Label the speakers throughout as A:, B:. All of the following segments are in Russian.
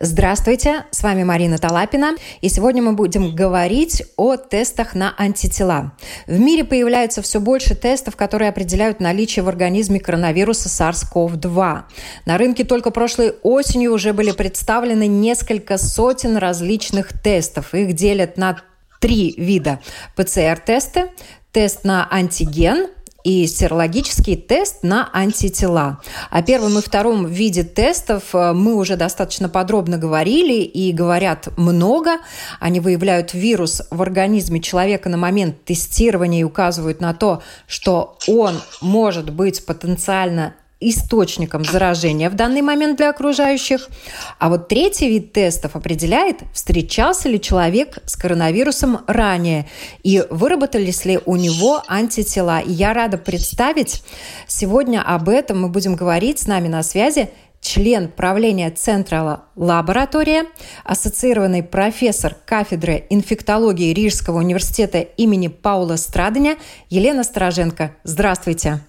A: Здравствуйте, с вами Марина Талапина, и сегодня мы будем говорить о тестах на антитела. В мире появляется все больше тестов, которые определяют наличие в организме коронавируса SARS-CoV-2. На рынке только прошлой осенью уже были представлены несколько сотен различных тестов. Их делят на три вида ПЦР-тесты, тест на антиген, и серологический тест на антитела. О первом и втором виде тестов э, мы уже достаточно подробно говорили и говорят много. Они выявляют вирус в организме человека на момент тестирования и указывают на то, что он может быть потенциально источником заражения в данный момент для окружающих. А вот третий вид тестов определяет, встречался ли человек с коронавирусом ранее и выработались ли у него антитела. И я рада представить, сегодня об этом мы будем говорить с нами на связи член правления Центра лаборатория, ассоциированный профессор кафедры инфектологии Рижского университета имени Паула Страдания Елена Стороженко. Здравствуйте.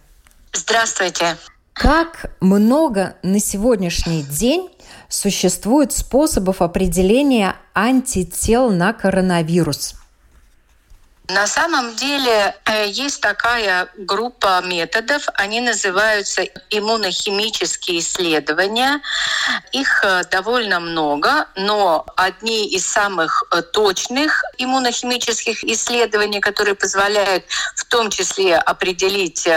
B: Здравствуйте.
A: Как много на сегодняшний день существует способов определения антител на коронавирус?
B: На самом деле э, есть такая группа методов, они называются иммунохимические исследования. Их э, довольно много, но одни из самых э, точных иммунохимических исследований, которые позволяют в том числе определить,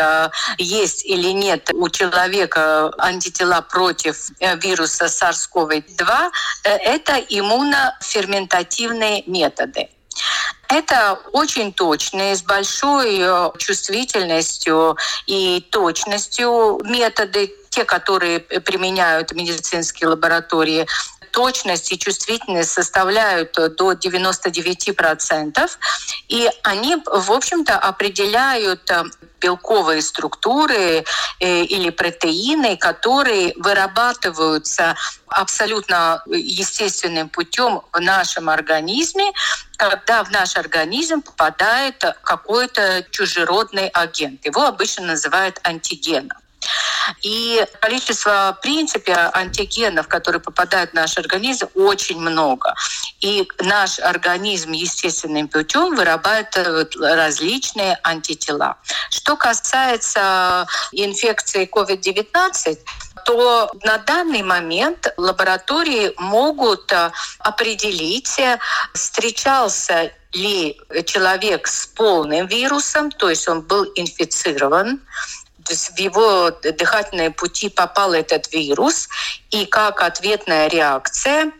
B: есть или нет у человека антитела против вируса SARS-CoV-2, это иммуноферментативные методы. Это очень точные, с большой э, чувствительностью и точностью методы, те, которые применяют медицинские лаборатории точность и чувствительность составляют до 99%. И они, в общем-то, определяют э, белковые структуры э, или протеины, которые вырабатываются абсолютно естественным путем в нашем организме, когда в наш организм попадает какой-то чужеродный агент. Его обычно называют антигеном. И количество, в принципе, антигенов, которые попадают в наш организм, очень много. И наш организм естественным путем вырабатывает различные антитела. Что касается инфекции COVID-19, то на данный момент лаборатории могут определить, встречался ли человек с полным вирусом, то есть он был инфицирован, в его дыхательные пути попал этот вирус, и как ответная реакция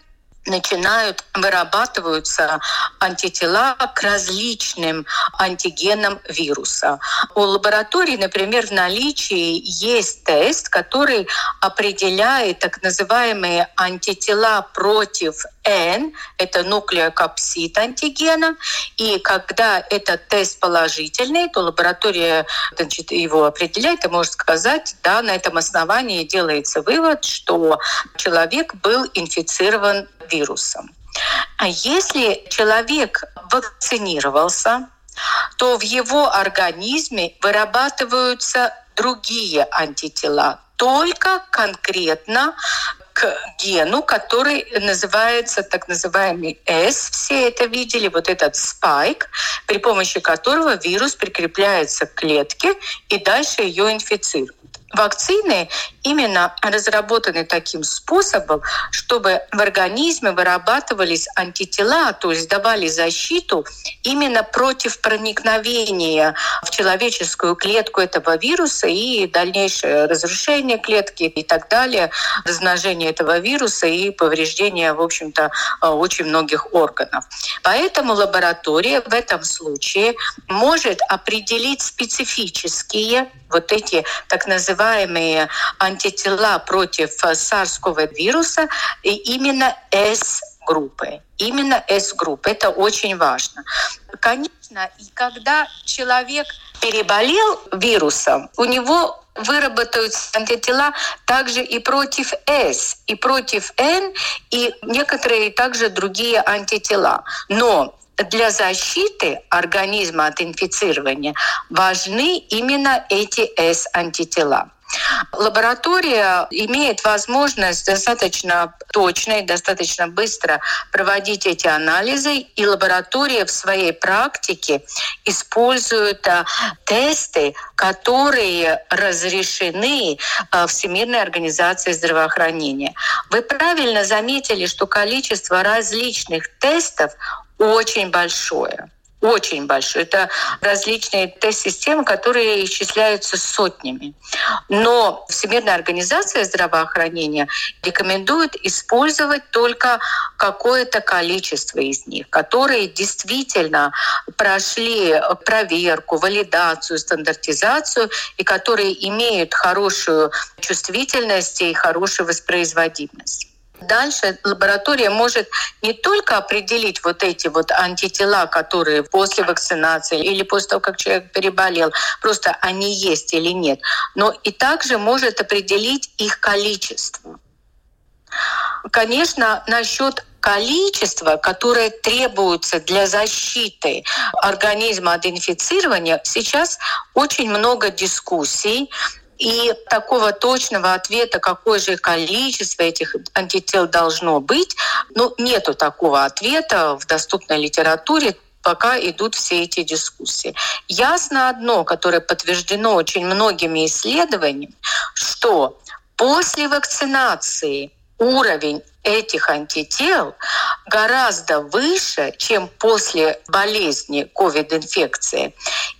B: начинают вырабатываются антитела к различным антигенам вируса. У лаборатории, например, в наличии есть тест, который определяет так называемые антитела против N, это нуклеокапсид антигена, и когда этот тест положительный, то лаборатория значит, его определяет и может сказать, да, на этом основании делается вывод, что человек был инфицирован вирусом. А если человек вакцинировался, то в его организме вырабатываются другие антитела, только конкретно к гену, который называется так называемый S. Все это видели, вот этот спайк, при помощи которого вирус прикрепляется к клетке и дальше ее инфицирует. Вакцины именно разработаны таким способом, чтобы в организме вырабатывались антитела, то есть давали защиту именно против проникновения в человеческую клетку этого вируса и дальнейшее разрушение клетки и так далее, размножение этого вируса и повреждение, в общем-то, очень многих органов. Поэтому лаборатория в этом случае может определить специфические вот эти так называемые антитела против SARS-CoV вируса, и именно S С-группы. Именно С-группы. Это очень важно. Конечно, и когда человек переболел вирусом, у него выработаются антитела также и против С, и против Н, и некоторые также другие антитела. Но для защиты организма от инфицирования важны именно эти С-антитела. Лаборатория имеет возможность достаточно точно и достаточно быстро проводить эти анализы, и лаборатория в своей практике использует а, тесты, которые разрешены а, Всемирной организацией здравоохранения. Вы правильно заметили, что количество различных тестов очень большое очень большой. Это различные тест-системы, которые исчисляются сотнями. Но Всемирная организация здравоохранения рекомендует использовать только какое-то количество из них, которые действительно прошли проверку, валидацию, стандартизацию и которые имеют хорошую чувствительность и хорошую воспроизводимость. Дальше лаборатория может не только определить вот эти вот антитела, которые после вакцинации или после того, как человек переболел, просто они есть или нет, но и также может определить их количество. Конечно, насчет количества, которое требуется для защиты организма от инфицирования, сейчас очень много дискуссий. И такого точного ответа, какое же количество этих антител должно быть, ну, нету такого ответа в доступной литературе пока идут все эти дискуссии. Ясно одно, которое подтверждено очень многими исследованиями, что после вакцинации уровень этих антител гораздо выше, чем после болезни COVID-инфекции.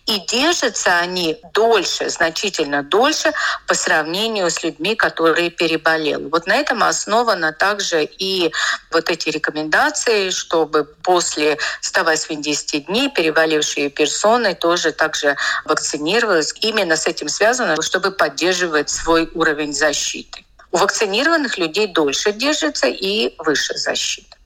B: И держатся они дольше, значительно дольше по сравнению с людьми, которые переболели. Вот на этом основано также и вот эти рекомендации, чтобы после 180 дней переболевшие персоны тоже также вакцинировались. Именно с этим связано, чтобы поддерживать свой уровень защиты. У вакцинированных людей дольше держится и выше защита.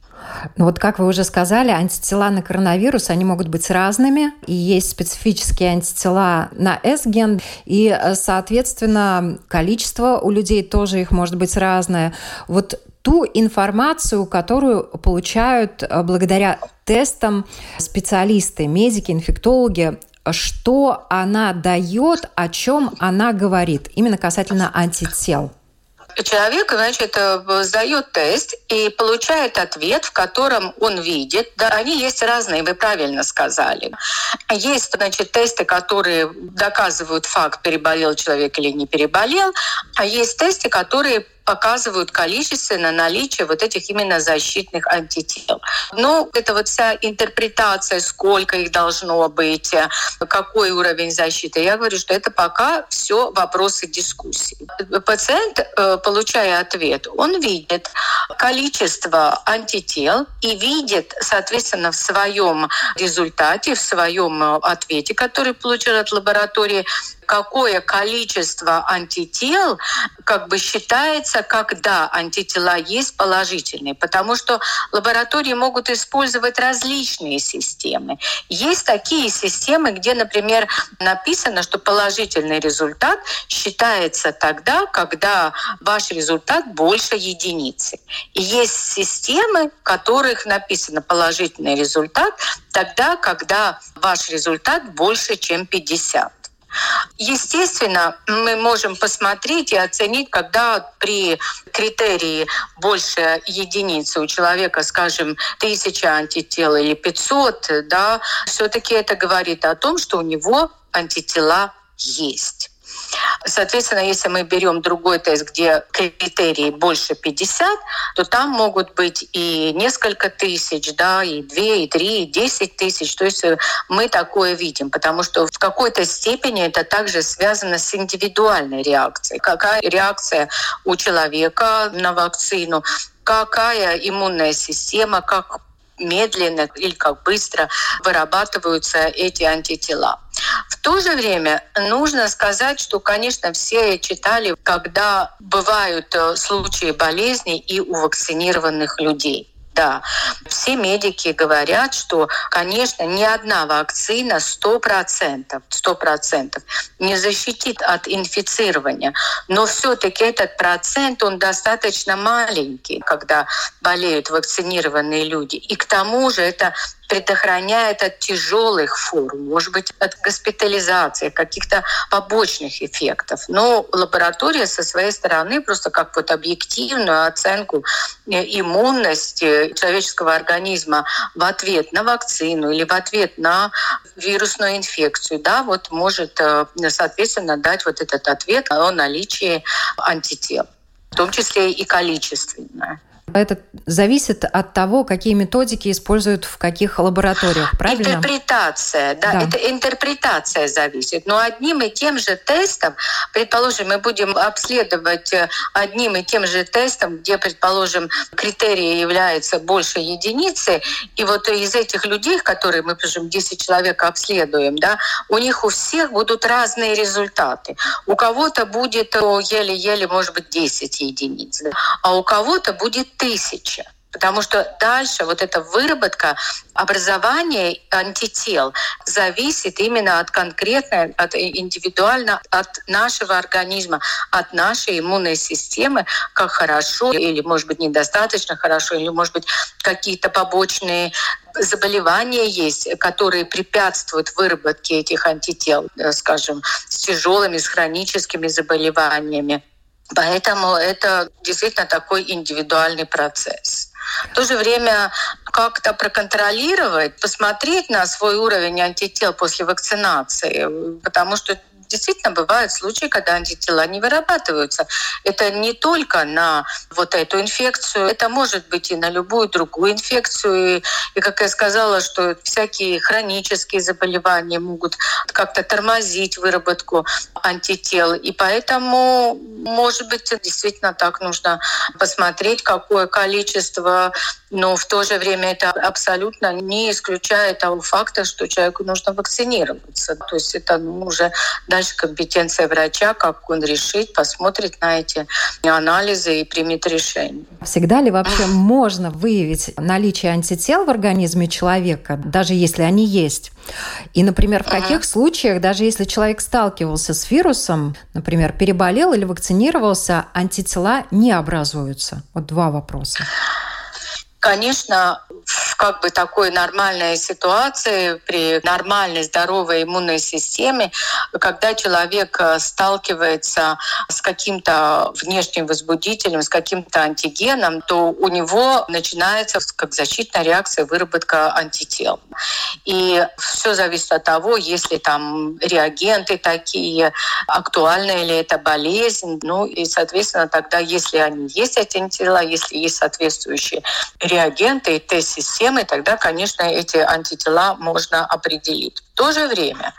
A: Ну вот, как вы уже сказали, антитела на коронавирус, они могут быть разными, и есть специфические антитела на S-ген, и, соответственно, количество у людей тоже их может быть разное. Вот ту информацию, которую получают э, благодаря тестам специалисты, медики, инфектологи, что она дает, о чем она говорит, именно касательно антител
B: человек, значит, э, сдает тест и получает ответ, в котором он видит, да, они есть разные, вы правильно сказали. Есть, значит, тесты, которые доказывают факт, переболел человек или не переболел, а есть тесты, которые показывают количественно наличие вот этих именно защитных антител. Но это вот вся интерпретация, сколько их должно быть, какой уровень защиты. Я говорю, что это пока все вопросы дискуссии. Пациент, э, получая ответ, он видит количество антител и видит, соответственно, в своем результате, в своем ответе, который получил от лаборатории, какое количество антител как бы считается, когда антитела есть положительные, потому что лаборатории могут использовать различные системы. Есть такие системы, где, например, написано, что положительный результат считается тогда, когда ваш результат больше единицы. И есть системы, в которых написано положительный результат тогда, когда ваш результат больше, чем 50. Естественно, мы можем посмотреть и оценить, когда при критерии больше единицы у человека, скажем, тысяча антител или 500, да, все-таки это говорит о том, что у него антитела есть. Соответственно, если мы берем другой тест, где критерии больше 50, то там могут быть и несколько тысяч, да, и 2, и 3, и 10 тысяч. То есть э, мы такое видим, потому что в какой-то степени это также связано с индивидуальной реакцией. Какая реакция у человека на вакцину, какая иммунная система, как медленно или как быстро вырабатываются эти антитела. В то же время нужно сказать, что, конечно, все читали, когда бывают э, случаи болезней и у вакцинированных людей. Да, все медики говорят, что, конечно, ни одна вакцина 100%, 100% не защитит от инфицирования, но все-таки этот процент, он достаточно маленький, когда болеют вакцинированные люди. И к тому же это предохраняет от тяжелых форм, может быть, от госпитализации, каких-то побочных эффектов. Но лаборатория со своей стороны просто как вот объективную оценку э, иммунности человеческого организма в ответ на вакцину или в ответ на вирусную инфекцию, да, вот может, э, соответственно, дать вот этот ответ о наличии антител в том числе и количественное.
A: Это зависит от того, какие методики используют в каких лабораториях, правильно?
B: Интерпретация, да, да. это интерпретация зависит. Но одним и тем же тестом, предположим, мы будем обследовать э, одним и тем же тестом, где, предположим, критерии являются больше единицы, и вот из этих людей, которые мы, скажем, 10 человек обследуем, да, у них у всех будут разные результаты. У кого-то будет еле-еле, может быть, 10 единиц, а у кого-то будет тысяча. Потому что дальше вот эта выработка образования антител зависит именно от конкретной, от индивидуально от нашего организма, от нашей иммунной системы, как хорошо или, может быть, недостаточно хорошо, или, может быть, какие-то побочные заболевания есть, которые препятствуют выработке этих антител, э, скажем, с тяжелыми, с хроническими заболеваниями. Поэтому это действительно такой индивидуальный процесс. В то же время как-то проконтролировать, посмотреть на свой уровень антител после вакцинации, потому что действительно бывают случаи, когда антитела не вырабатываются. Это не только на вот эту инфекцию, это может быть и на любую другую инфекцию. И, и как я сказала, что всякие хронические заболевания могут как-то тормозить выработку антител. И поэтому, может быть, действительно так нужно посмотреть, какое количество но в то же время это абсолютно не исключает того факта, что человеку нужно вакцинироваться. То есть это ну, уже дальше компетенция врача, как он решит, посмотрит на эти анализы и примет решение.
A: Всегда ли вообще можно выявить наличие антител в организме человека, даже если они есть? И, например, в каких случаях, даже если человек сталкивался с вирусом, например, переболел или вакцинировался, антитела не образуются? Вот два вопроса.
B: Конечно, в как бы такой нормальной ситуации, при нормальной здоровой иммунной системе, когда человек э, сталкивается с каким-то внешним возбудителем, с каким-то антигеном, то у него начинается как защитная реакция выработка антител. И все зависит от того, если там реагенты такие, актуальна ли это болезнь. Ну и, соответственно, тогда, если они есть, эти антитела, если есть соответствующие реагенты и тест-системы, тогда, конечно, эти антитела можно определить. В то же время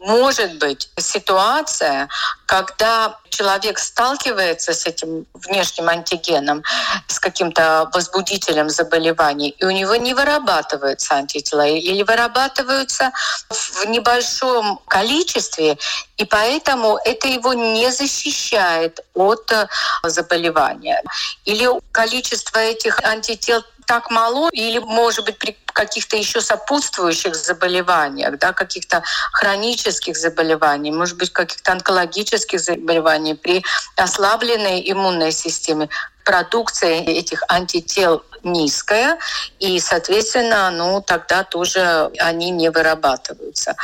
B: может быть ситуация, когда человек сталкивается с этим внешним антигеном, с каким-то возбудителем заболеваний, и у него не вырабатываются антитела или вырабатываются в небольшом количестве, и поэтому это его не защищает от э, заболевания. Или количество этих антител так мало, или, может быть, при каких-то еще сопутствующих заболеваниях, да, каких-то хронических заболеваний, может быть, каких-то онкологических заболеваний, при ослабленной иммунной системе продукция этих антител низкая, и, соответственно, ну, тогда тоже они не вырабатываются.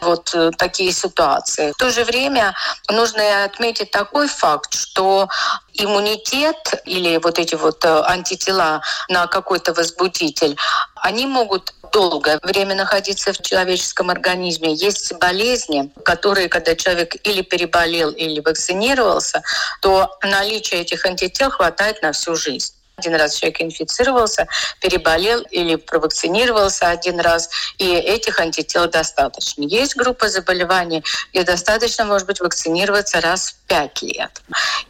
B: Вот э, такие ситуации. В то же время нужно отметить такой факт, что иммунитет или вот эти вот э, антитела на какой-то возбудитель, они могут долгое время находиться в человеческом организме. Есть болезни, которые, когда человек или переболел, или вакцинировался, то наличие этих антител хватает на всю жизнь. Один раз человек инфицировался, переболел или провакцинировался один раз, и этих антител достаточно. Есть группа заболеваний, где достаточно, может быть, вакцинироваться раз в пять лет.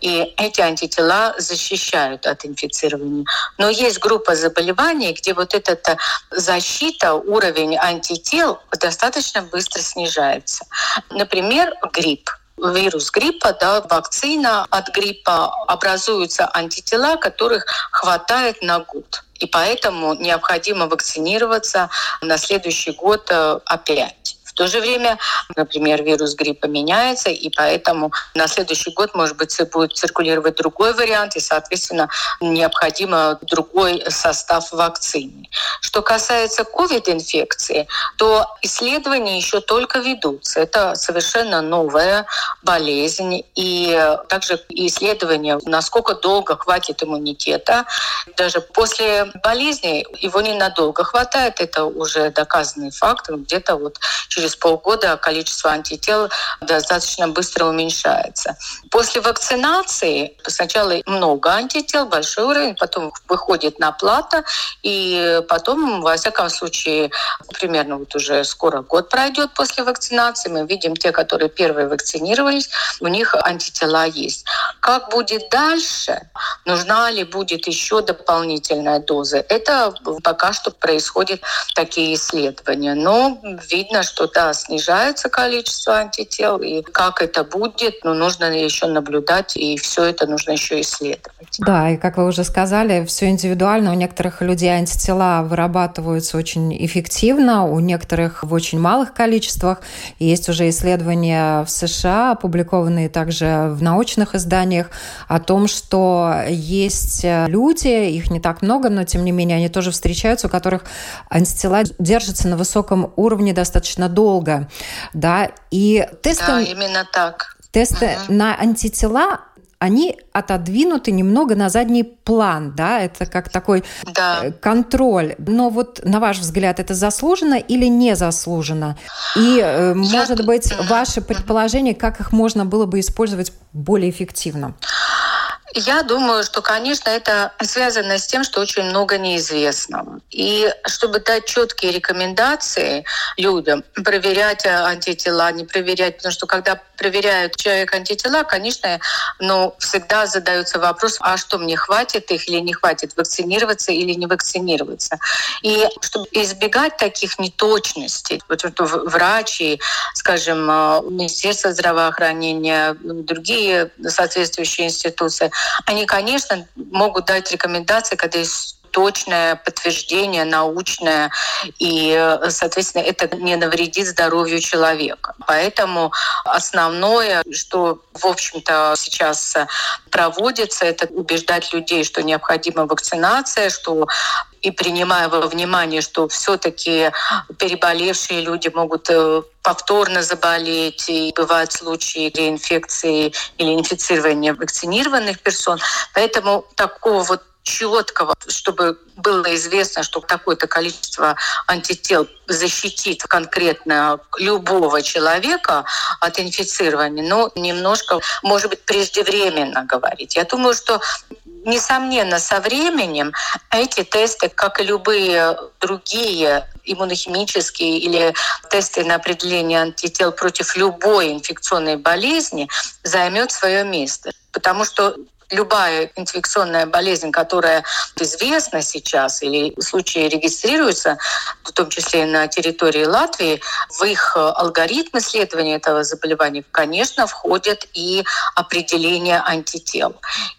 B: И эти антитела защищают от инфицирования. Но есть группа заболеваний, где вот эта защита, уровень антител достаточно быстро снижается. Например, грипп вирус гриппа, да, вакцина от гриппа, образуются антитела, которых хватает на год. И поэтому необходимо вакцинироваться на следующий год э, опять. В то же время, например, вирус гриппа меняется, и поэтому на следующий год, может быть, будет циркулировать другой вариант, и, соответственно, необходимо другой состав вакцины. Что касается COVID-инфекции, то исследования еще только ведутся. Это совершенно новая болезнь, и также исследования, насколько долго хватит иммунитета. Даже после болезни его ненадолго хватает, это уже доказанный факт. Где-то вот через через полгода количество антител достаточно быстро уменьшается. После вакцинации сначала много антител, большой уровень, потом выходит на плата, и потом, во всяком случае, примерно вот уже скоро год пройдет после вакцинации, мы видим те, которые первые вакцинировались, у них антитела есть. Как будет дальше? Нужна ли будет еще дополнительная доза? Это пока что происходят такие исследования. Но видно, что да, снижается количество антител, и как это будет, ну, нужно еще наблюдать, и все это нужно еще исследовать.
A: Да, и как вы уже сказали, все индивидуально. У некоторых людей антитела вырабатываются очень эффективно, у некоторых в очень малых количествах. Есть уже исследования в США, опубликованные также в научных изданиях, о том, что есть люди, их не так много, но тем не менее они тоже встречаются, у которых антитела держатся на высоком уровне достаточно долго долго, да, и
B: тесты... Да, именно так.
A: Тесты угу. на антитела они отодвинуты немного на задний план, да, это как такой да. Э, контроль. Но вот на ваш взгляд, это заслуженно или не заслуженно? И, э, Я... может быть, ваше предположение, как их можно было бы использовать более эффективно?
B: Я думаю, что, конечно, это связано с тем, что очень много неизвестного. И чтобы дать четкие рекомендации людям, проверять антитела, не проверять, потому что когда проверяют человек антитела, конечно, ну, всегда задается вопрос, а что мне хватит их или не хватит, вакцинироваться или не вакцинироваться. И чтобы избегать таких неточностей, вот врачи, скажем, э, Министерство здравоохранения, другие соответствующие институции, они, конечно, могут дать рекомендации, когда есть точное подтверждение научное, и, соответственно, это не навредит здоровью человека. Поэтому основное, что, в общем-то, сейчас проводится, это убеждать людей, что необходима вакцинация, что и принимая во внимание, что все-таки переболевшие люди могут э, повторно заболеть, и бывают случаи реинфекции или инфицирования вакцинированных персон. Поэтому такого вот четкого, чтобы было известно, что такое-то количество антител защитит конкретно любого человека от инфицирования, но немножко, может быть, преждевременно говорить. Я думаю, что несомненно, со временем эти тесты, как и любые другие иммунохимические или тесты на определение антител против любой инфекционной болезни, займет свое место. Потому что любая инфекционная болезнь, которая известна сейчас или случаи регистрируются, в том числе на территории Латвии, в их алгоритм исследования этого заболевания, конечно, входят и определение антител.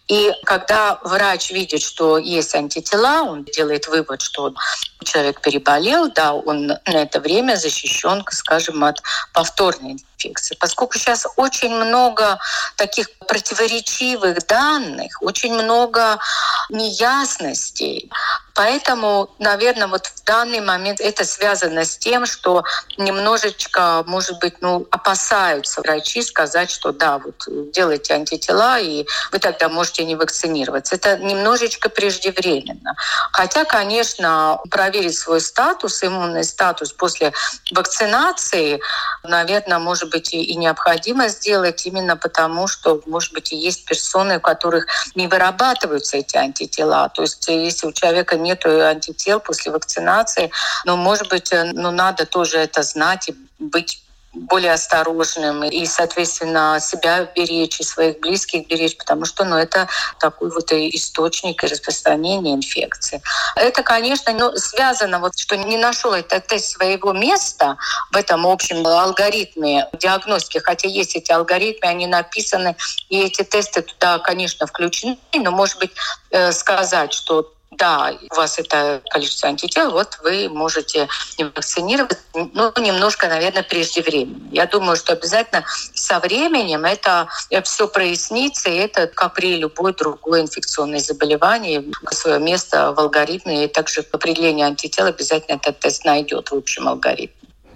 B: И когда врач видит, что есть антитела, он делает вывод, что человек переболел, да, он на это время защищен, скажем, от повторной инфекции. Поскольку сейчас очень много таких противоречивых данных, очень много неясностей, Поэтому, наверное, вот в данный момент это связано с тем, что немножечко, может быть, ну, опасаются врачи сказать, что да, вот делайте антитела, и вы тогда можете не вакцинироваться. Это немножечко преждевременно. Хотя, конечно, проверить свой статус, иммунный статус после вакцинации, наверное, может быть, и необходимо сделать именно потому, что, может быть, и есть персоны, у которых не вырабатываются эти антитела. То есть если у человека нет антител после вакцинации. Но, может быть, э, ну, надо тоже это знать и быть более осторожным и, соответственно, себя беречь и своих близких беречь, потому что ну, это такой вот источник распространения инфекции. Это, конечно, ну, связано, вот, что не нашел этот тест своего места в этом общем алгоритме диагностики, хотя есть эти алгоритмы, они написаны, и эти тесты туда, конечно, включены, но, может быть, э, сказать, что да, у вас это количество антител, вот вы можете вакцинировать, ну, немножко, наверное, преждевременно. Я думаю, что обязательно со временем это все прояснится, и это, как при любой другой инфекционной заболевании, свое место в алгоритме, и также определение антител обязательно этот тест найдет в общем алгоритме.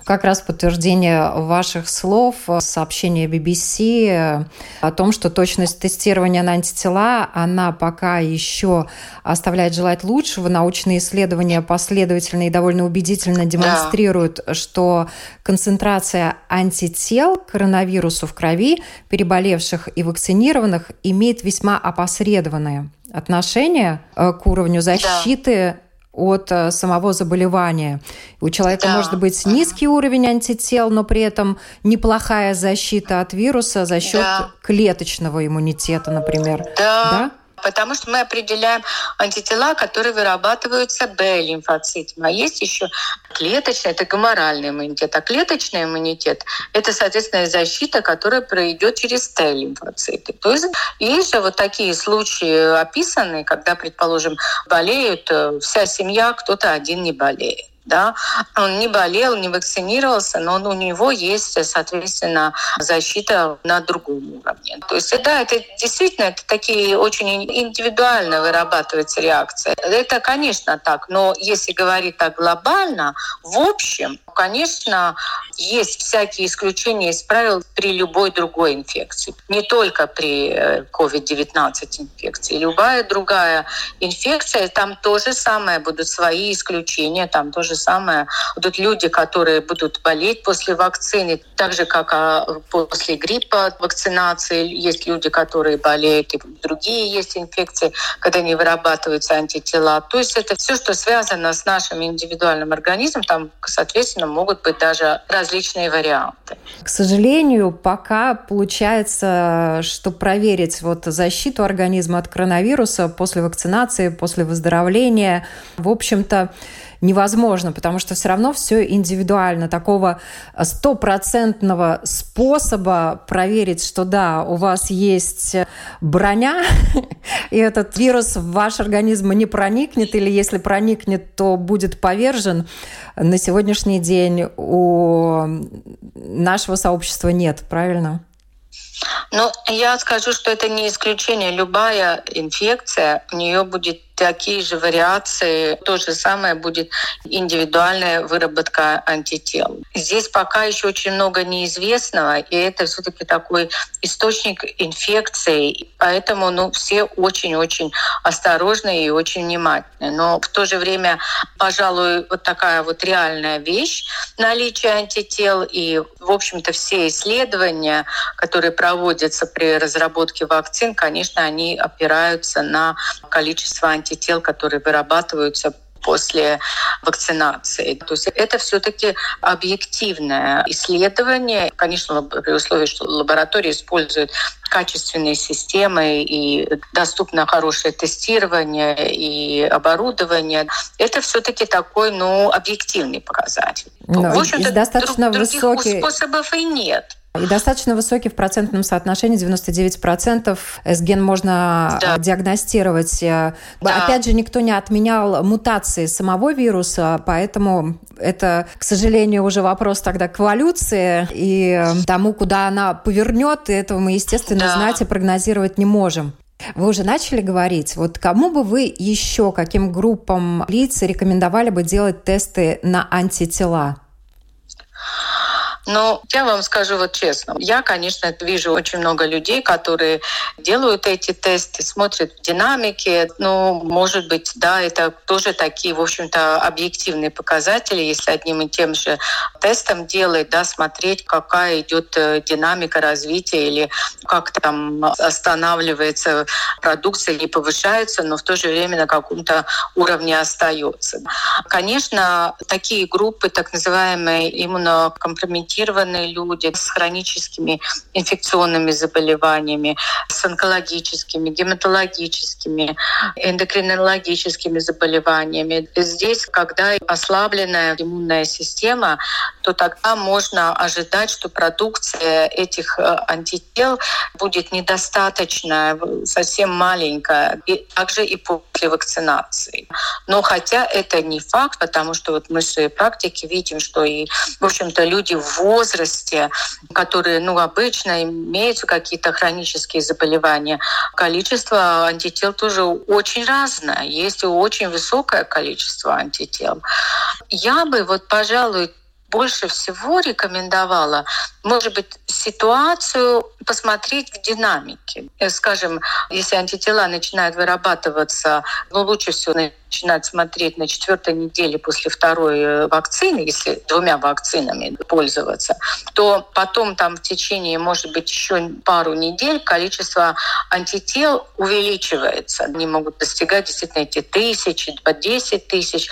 A: Как раз подтверждение ваших слов, сообщение BBC о том, что точность тестирования на антитела, она пока еще оставляет желать лучшего. Научные исследования последовательно и довольно убедительно демонстрируют, да. что концентрация антител к коронавирусу в крови переболевших и вакцинированных имеет весьма опосредованное отношение э, к уровню защиты да от э, самого заболевания. У человека да. может быть низкий уровень антител, но при этом неплохая защита от вируса за счет да. клеточного иммунитета, например.
B: Да. да? Потому что мы определяем антитела, которые вырабатываются Б-лимфоцитами. А есть еще клеточный, это гоморальный иммунитет. А клеточный иммунитет – это, соответственно, защита, которая пройдет через Т-лимфоциты. То есть есть же вот такие случаи описанные, когда, предположим, болеют э, вся семья, кто-то один не болеет да, он не болел, не вакцинировался, но у него есть, соответственно, защита на другом уровне. То есть, да, это действительно это такие очень индивидуально вырабатывается реакция. Это, конечно, так, но если говорить так глобально, в общем, конечно, есть всякие исключения из правил при любой другой инфекции. Не только при COVID-19 э, инфекции. Любая другая инфекция, там то же самое, будут свои исключения, там то же самое. Будут люди, которые будут болеть после вакцины, так же, как а, после гриппа вакцинации. Есть люди, которые болеют, и другие есть инфекции, когда не вырабатываются антитела. То есть это все, что связано с нашим индивидуальным организмом, там, соответственно, могут быть даже различные варианты.
A: К сожалению, пока получается, что проверить вот защиту организма от коронавируса после вакцинации, после выздоровления, в общем-то, невозможно, потому что все равно все индивидуально. Такого стопроцентного способа проверить, что да, у вас есть броня, и этот вирус в ваш организм не проникнет, или если проникнет, то будет повержен, на сегодняшний день у нашего сообщества нет, правильно?
B: Ну, я скажу, что это не исключение. Любая инфекция, у нее будет такие же вариации. То же самое будет индивидуальная выработка антител. Здесь пока еще очень много неизвестного, и это все-таки такой источник инфекции. Поэтому ну, все очень-очень осторожны и очень внимательны. Но в то же время, пожалуй, вот такая вот реальная вещь наличие антител и, в общем-то, все исследования, которые проводятся при разработке вакцин, конечно, они опираются на количество антител антител, которые вырабатываются после вакцинации. То есть это все-таки объективное исследование, конечно, при условии, что лаборатории используют качественные системы и доступно хорошее тестирование и оборудование. Это все-таки такой, ну, объективный показатель.
A: Но в общем-то, достаточно друг, высокий...
B: других способов и нет.
A: И достаточно высокий в процентном соотношении, 99%. С-ген можно да. диагностировать. Да. Опять же, никто не отменял мутации самого вируса, поэтому это, к сожалению, уже вопрос тогда к эволюции и тому, куда она повернет, и этого мы, естественно, да. знать и прогнозировать не можем. Вы уже начали говорить, вот кому бы вы еще, каким группам лиц рекомендовали бы делать тесты на антитела?
B: Но я вам скажу вот честно, я, конечно, вижу очень много людей, которые делают эти тесты, смотрят в динамике. Ну, может быть, да, это тоже такие, в общем-то, объективные показатели, если одним и тем же тестом делать, да, смотреть, какая идет э, динамика развития или как там останавливается продукция или повышается, но в то же время на каком-то уровне остается. Конечно, такие группы, так называемые иммунокомпрометированные инфицированные люди с хроническими инфекционными заболеваниями, с онкологическими, гематологическими, эндокринологическими заболеваниями. Здесь, когда ослабленная иммунная система, то тогда можно ожидать, что продукция этих э, антител будет недостаточная, совсем маленькая, и также и после вакцинации. Но хотя это не факт, потому что вот мы в своей практике видим, что и, в общем-то, люди в возрасте, которые, ну, обычно имеют какие-то хронические заболевания, количество антител тоже очень разное. Есть очень высокое количество антител. Я бы вот, пожалуй, больше всего рекомендовала, может быть, ситуацию посмотреть в динамике. Скажем, если антитела начинают вырабатываться, ну, лучше всего начинать смотреть на четвертой неделе после второй э, вакцины, если двумя вакцинами пользоваться, то потом там в течение, может быть, еще пару недель количество антител увеличивается. Они могут достигать действительно эти тысячи, по 10 тысяч.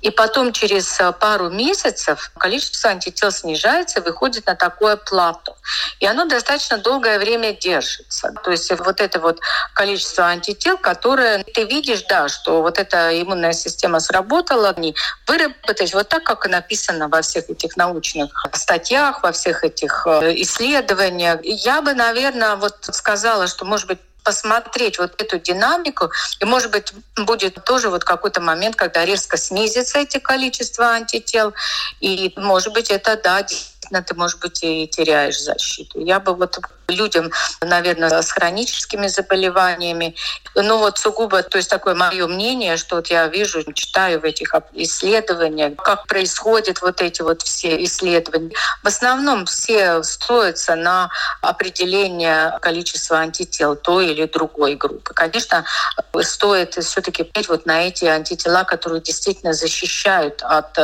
B: И потом через э, пару месяцев количество антител снижается, выходит на такое плато. И оно достаточно долгое время держится. То есть вот это вот количество антител, которое ты видишь, да, что вот эта иммунная система сработала, они выработались вот так, как и написано во всех этих научных статьях, во всех этих э, исследованиях. Я бы, наверное, вот сказала, что, может быть, посмотреть вот эту динамику, и, может быть, будет тоже вот какой-то момент, когда резко снизится эти количество антител, и, может быть, это, да, действительно, ты, может быть, и теряешь защиту. Я бы вот людям, наверное, с хроническими заболеваниями. Ну вот сугубо, то есть такое мое мнение, что вот я вижу, читаю в этих исследованиях, как происходят вот эти вот все исследования. В основном все строятся на определение количества антител той или другой группы. Конечно, стоит все-таки вот на эти антитела, которые действительно защищают от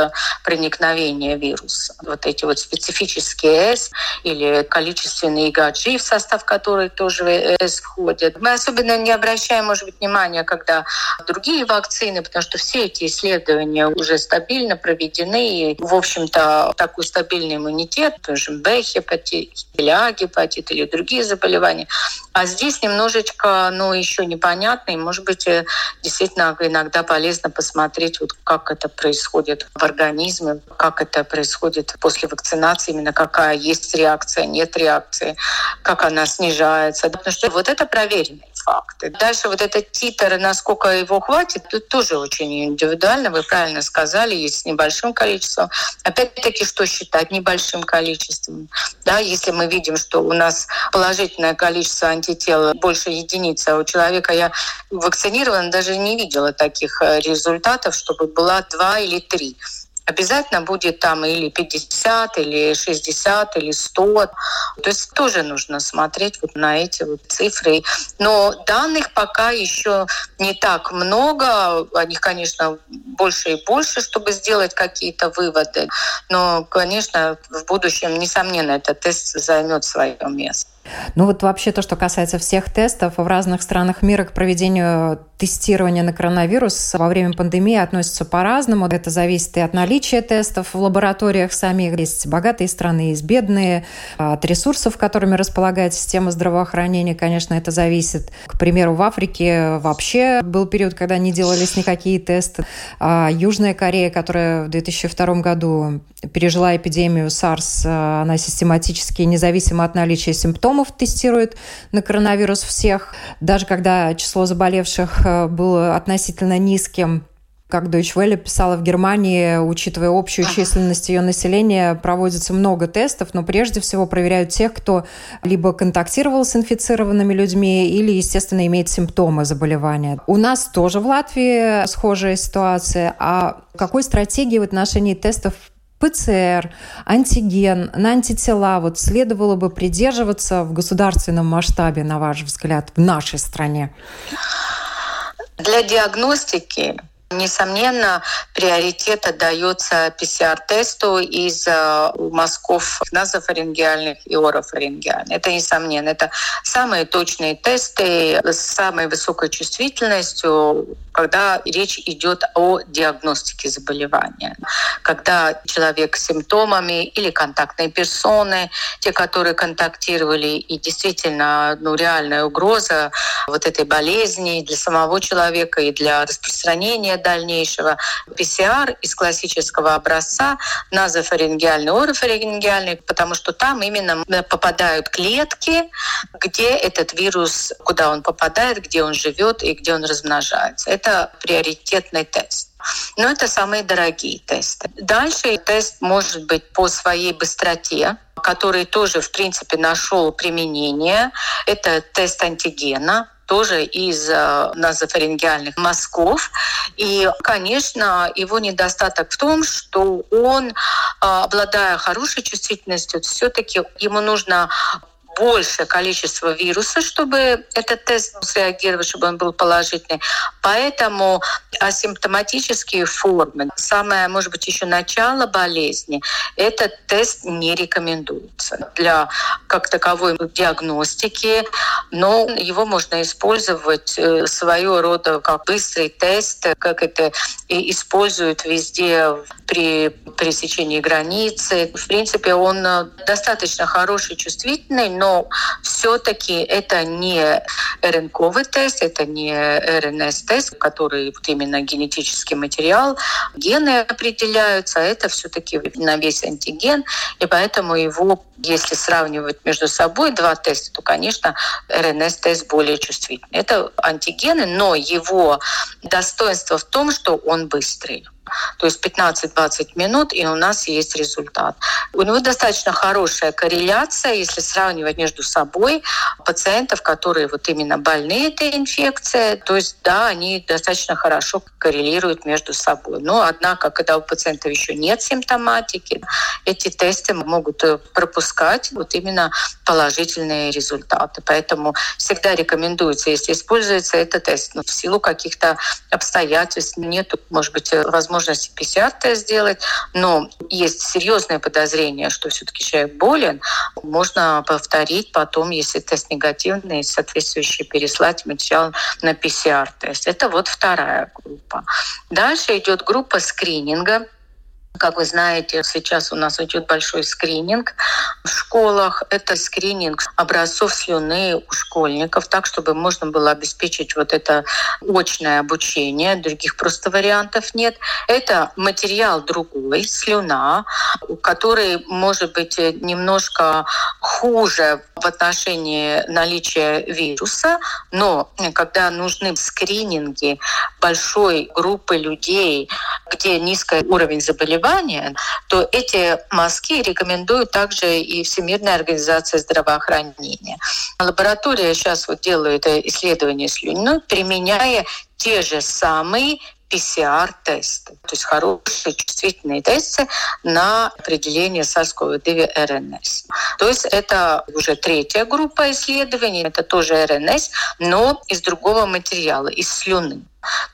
B: проникновения вируса. Вот эти вот специфические S или количественные IgG в состав которой тоже ЭС входит. Мы особенно не обращаем, может быть, внимания, когда другие вакцины, потому что все эти исследования уже стабильно проведены, и, в общем-то, такой стабильный иммунитет, тоже Б-гепатит или А-гепатит или другие заболевания. А здесь немножечко, ну, еще непонятно, и, может быть, э, действительно иногда полезно посмотреть, вот как это происходит в организме, как это происходит после вакцинации, именно какая есть реакция, нет реакции, как она снижается. Потому что вот это проверенные факты. Дальше вот этот титр, насколько его хватит, тут тоже очень индивидуально. Вы правильно сказали, есть с небольшим количеством. Опять-таки, что считать небольшим количеством? Да, если мы видим, что у нас положительное количество антител больше единицы, а у человека я вакцинирован, даже не видела таких э, результатов, чтобы была два или три обязательно будет там или 50, или 60, или 100. То есть тоже нужно смотреть вот на эти вот цифры. Но данных пока еще не так много. О них, конечно, больше и больше, чтобы сделать какие-то выводы. Но, конечно, в будущем, несомненно, этот тест займет свое место.
A: Ну вот вообще то, что касается всех тестов, в разных странах мира к проведению тестирования на коронавирус во время пандемии относятся по-разному. Это зависит и от наличия тестов в лабораториях самих. Есть богатые страны, есть бедные. От ресурсов, которыми располагает система здравоохранения, конечно, это зависит. К примеру, в Африке вообще был период, когда не делались никакие тесты. А Южная Корея, которая в 2002 году пережила эпидемию SARS, она систематически, независимо от наличия симптомов, тестирует на коронавирус всех. Даже когда число заболевших Э, был относительно низким как Deutsche Welle писала в Германии, учитывая общую численность ее населения, проводится много тестов, но прежде всего проверяют тех, кто либо контактировал с инфицированными людьми или, естественно, имеет симптомы заболевания. У нас тоже в Латвии схожая ситуация. А какой стратегии в отношении тестов ПЦР, антиген, на антитела вот следовало бы придерживаться в государственном масштабе, на ваш взгляд, в нашей стране?
B: Для диагностики Несомненно, приоритет отдается ПЦР-тесту из мазков назофарингеальных и орофарингеальных. Это несомненно. Это самые точные тесты с самой высокой чувствительностью, когда речь идет о диагностике заболевания. Когда человек с симптомами или контактные персоны, те, которые контактировали, и действительно ну, реальная угроза вот этой болезни для самого человека и для распространения дальнейшего ПЦР из классического образца назофарингеальный, орофарингеальный, потому что там именно попадают клетки, где этот вирус, куда он попадает, где он живет и где он размножается. Это приоритетный тест. Но это самые дорогие тесты. Дальше тест может быть по своей быстроте, который тоже, в принципе, нашел применение. Это тест антигена, тоже из э, назофарингеальных мазков. И, конечно, его недостаток в том, что он, э, обладая хорошей чувствительностью, все-таки ему нужно большее количество вируса, чтобы этот тест среагировать, чтобы он был положительный. Поэтому асимптоматические формы, самое, может быть, еще начало болезни, этот тест не рекомендуется для как таковой диагностики, но его можно использовать э, своего рода как быстрый тест, как это используют везде при пересечении границы. В принципе, он э, достаточно хороший, чувствительный, но все-таки это не РНКовый тест, это не РНС-тест, который вот именно генетический материал, гены определяются, а это все-таки на весь антиген, и поэтому его, если сравнивать между собой два теста, то, конечно, РНС-тест более чувствительный. Это антигены, но его достоинство в том, что он быстрый. То есть 15-20 минут, и у нас есть результат. У него достаточно хорошая корреляция, если сравнивать между собой пациентов, которые вот именно больны этой инфекцией. То есть, да, они достаточно хорошо коррелируют между собой. Но, однако, когда у пациентов еще нет симптоматики, эти тесты могут э, пропускать вот именно положительные результаты. Поэтому всегда рекомендуется, если используется этот тест, но в силу каких-то обстоятельств нет, может быть, возможности возможности ПЦР-тест сделать, но есть серьезное подозрение, что все-таки человек болен, можно повторить потом, если тест негативный, соответствующий переслать материал на ПЦР-тест. Это вот вторая группа. Дальше идет группа скрининга. Как вы знаете, сейчас у нас идет большой скрининг в школах. Это скрининг образцов слюны у школьников, так, чтобы можно было обеспечить вот это очное обучение. Других просто вариантов нет. Это материал другой, слюна, который может быть немножко хуже в отношении наличия вируса, но когда нужны скрининги большой группы людей, где низкий уровень заболевания, то эти мазки рекомендуют также и Всемирная организация здравоохранения. Лаборатория сейчас вот делает исследования слюны, применяя те же самые PCR-тесты, то есть хорошие чувствительные тесты на определение SARS-CoV-2 РНС. То есть это уже третья группа исследований, это тоже РНС, но из другого материала, из слюны.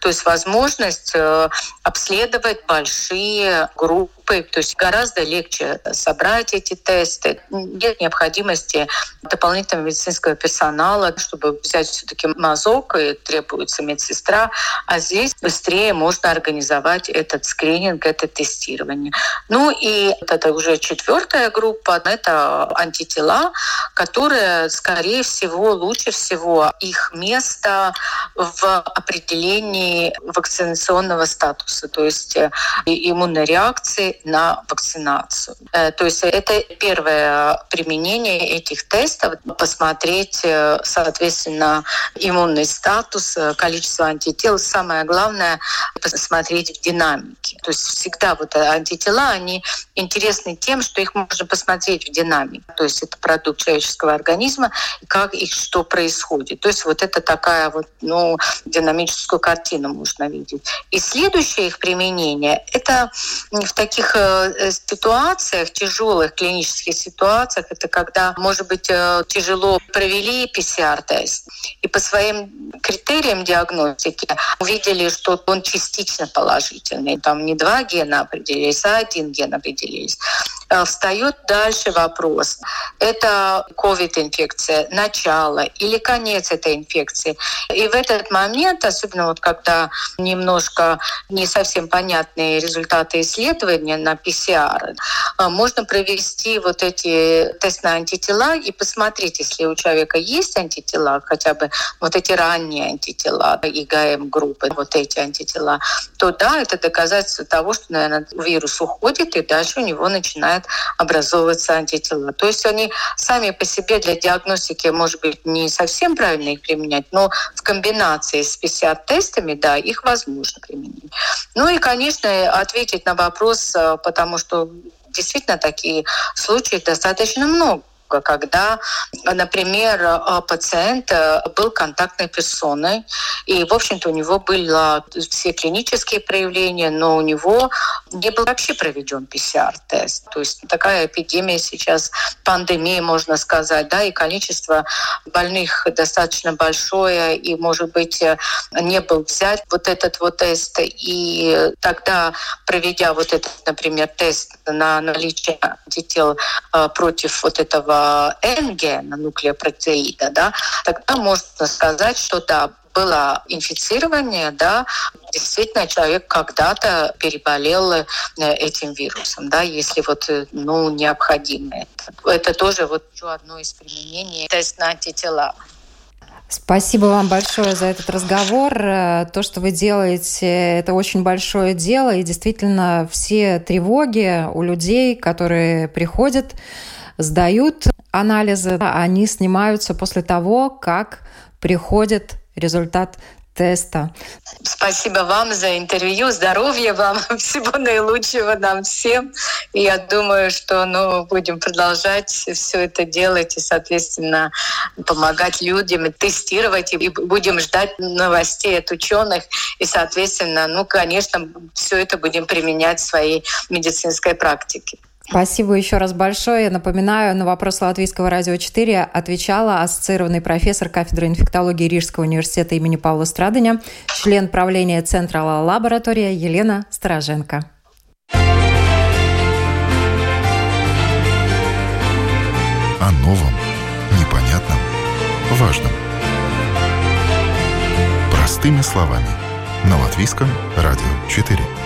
B: То есть возможность э, обследовать большие группы, то есть гораздо легче собрать эти тесты. Нет необходимости дополнительного медицинского персонала, чтобы взять все-таки мазок, и требуется медсестра, а здесь быстрее можно организовать этот скрининг, это тестирование. Ну и это уже четвертая группа, это антитела, которые, скорее всего, лучше всего их место в определении определении вакцинационного статуса, то есть э, иммунной реакции на вакцинацию. Э, то есть это первое применение этих тестов, посмотреть, э, соответственно, иммунный статус, количество антител. Самое главное — посмотреть в динамике. То есть всегда вот антитела, они интересны тем, что их можно посмотреть в динамике. То есть это продукт человеческого организма, как их что происходит. То есть вот это такая вот, ну, динамическую картину можно видеть. И следующее их применение – это в таких э, ситуациях, тяжелых клинических ситуациях, это когда, может быть, тяжело провели PCR-тест, и по своим критериям диагностики увидели, что он частично положительный. Там не два гена определились, а один ген определились. Э, встает дальше вопрос. Это COVID-инфекция, начало или конец этой инфекции. И в этот момент, особенно вот когда немножко не совсем понятные результаты исследования на ПСР, э, можно провести вот эти тесты на антитела и посмотреть, если у человека есть антитела, хотя бы вот эти ранние антитела, ИГМ-группы, вот эти антитела, то да, это доказательство того, что, наверное, вирус уходит, и дальше у него начинает начинают образовываться антитела. То есть они сами по себе для диагностики, может быть, не совсем правильно их применять, но в комбинации с PCR-тестами, да, их возможно применить. Ну и, конечно, ответить на вопрос, э, потому что действительно такие случаи достаточно много когда, например, э, пациент э, был контактной персоной, и, в общем-то, у него были все клинические проявления, но у него не был вообще проведен ПЦР-тест. То есть такая эпидемия сейчас, пандемия, можно сказать, да, и количество больных достаточно большое, и, может быть, э, не был взять вот этот вот тест, и тогда, проведя вот этот, например, тест на наличие антител против вот этого N-гена нуклеопротеида, да, тогда можно сказать, что да, было инфицирование, да, действительно человек когда-то переболел э, этим вирусом, да, если вот, э, ну, необходимо это. Это тоже вот еще одно из применений тест на антитела.
A: Спасибо вам большое за этот разговор. Э, то, что вы делаете, это очень большое дело. И действительно, все тревоги у людей, которые приходят, сдают анализы, они снимаются после того, как приходит результат теста.
B: Спасибо вам за интервью, здоровья вам, всего наилучшего нам всем. И я думаю, что ну, будем продолжать все это делать и, соответственно, помогать людям, тестировать, и будем ждать новостей от ученых. И, соответственно, ну, конечно, все это будем применять в своей медицинской практике.
A: Спасибо еще раз большое. Напоминаю, на вопрос Латвийского радио 4 отвечала ассоциированный профессор кафедры инфектологии Рижского университета имени Павла Страдыня, член правления Центра лаборатория Елена Стороженко.
C: О новом, непонятном, важном. Простыми словами. На Латвийском радио 4.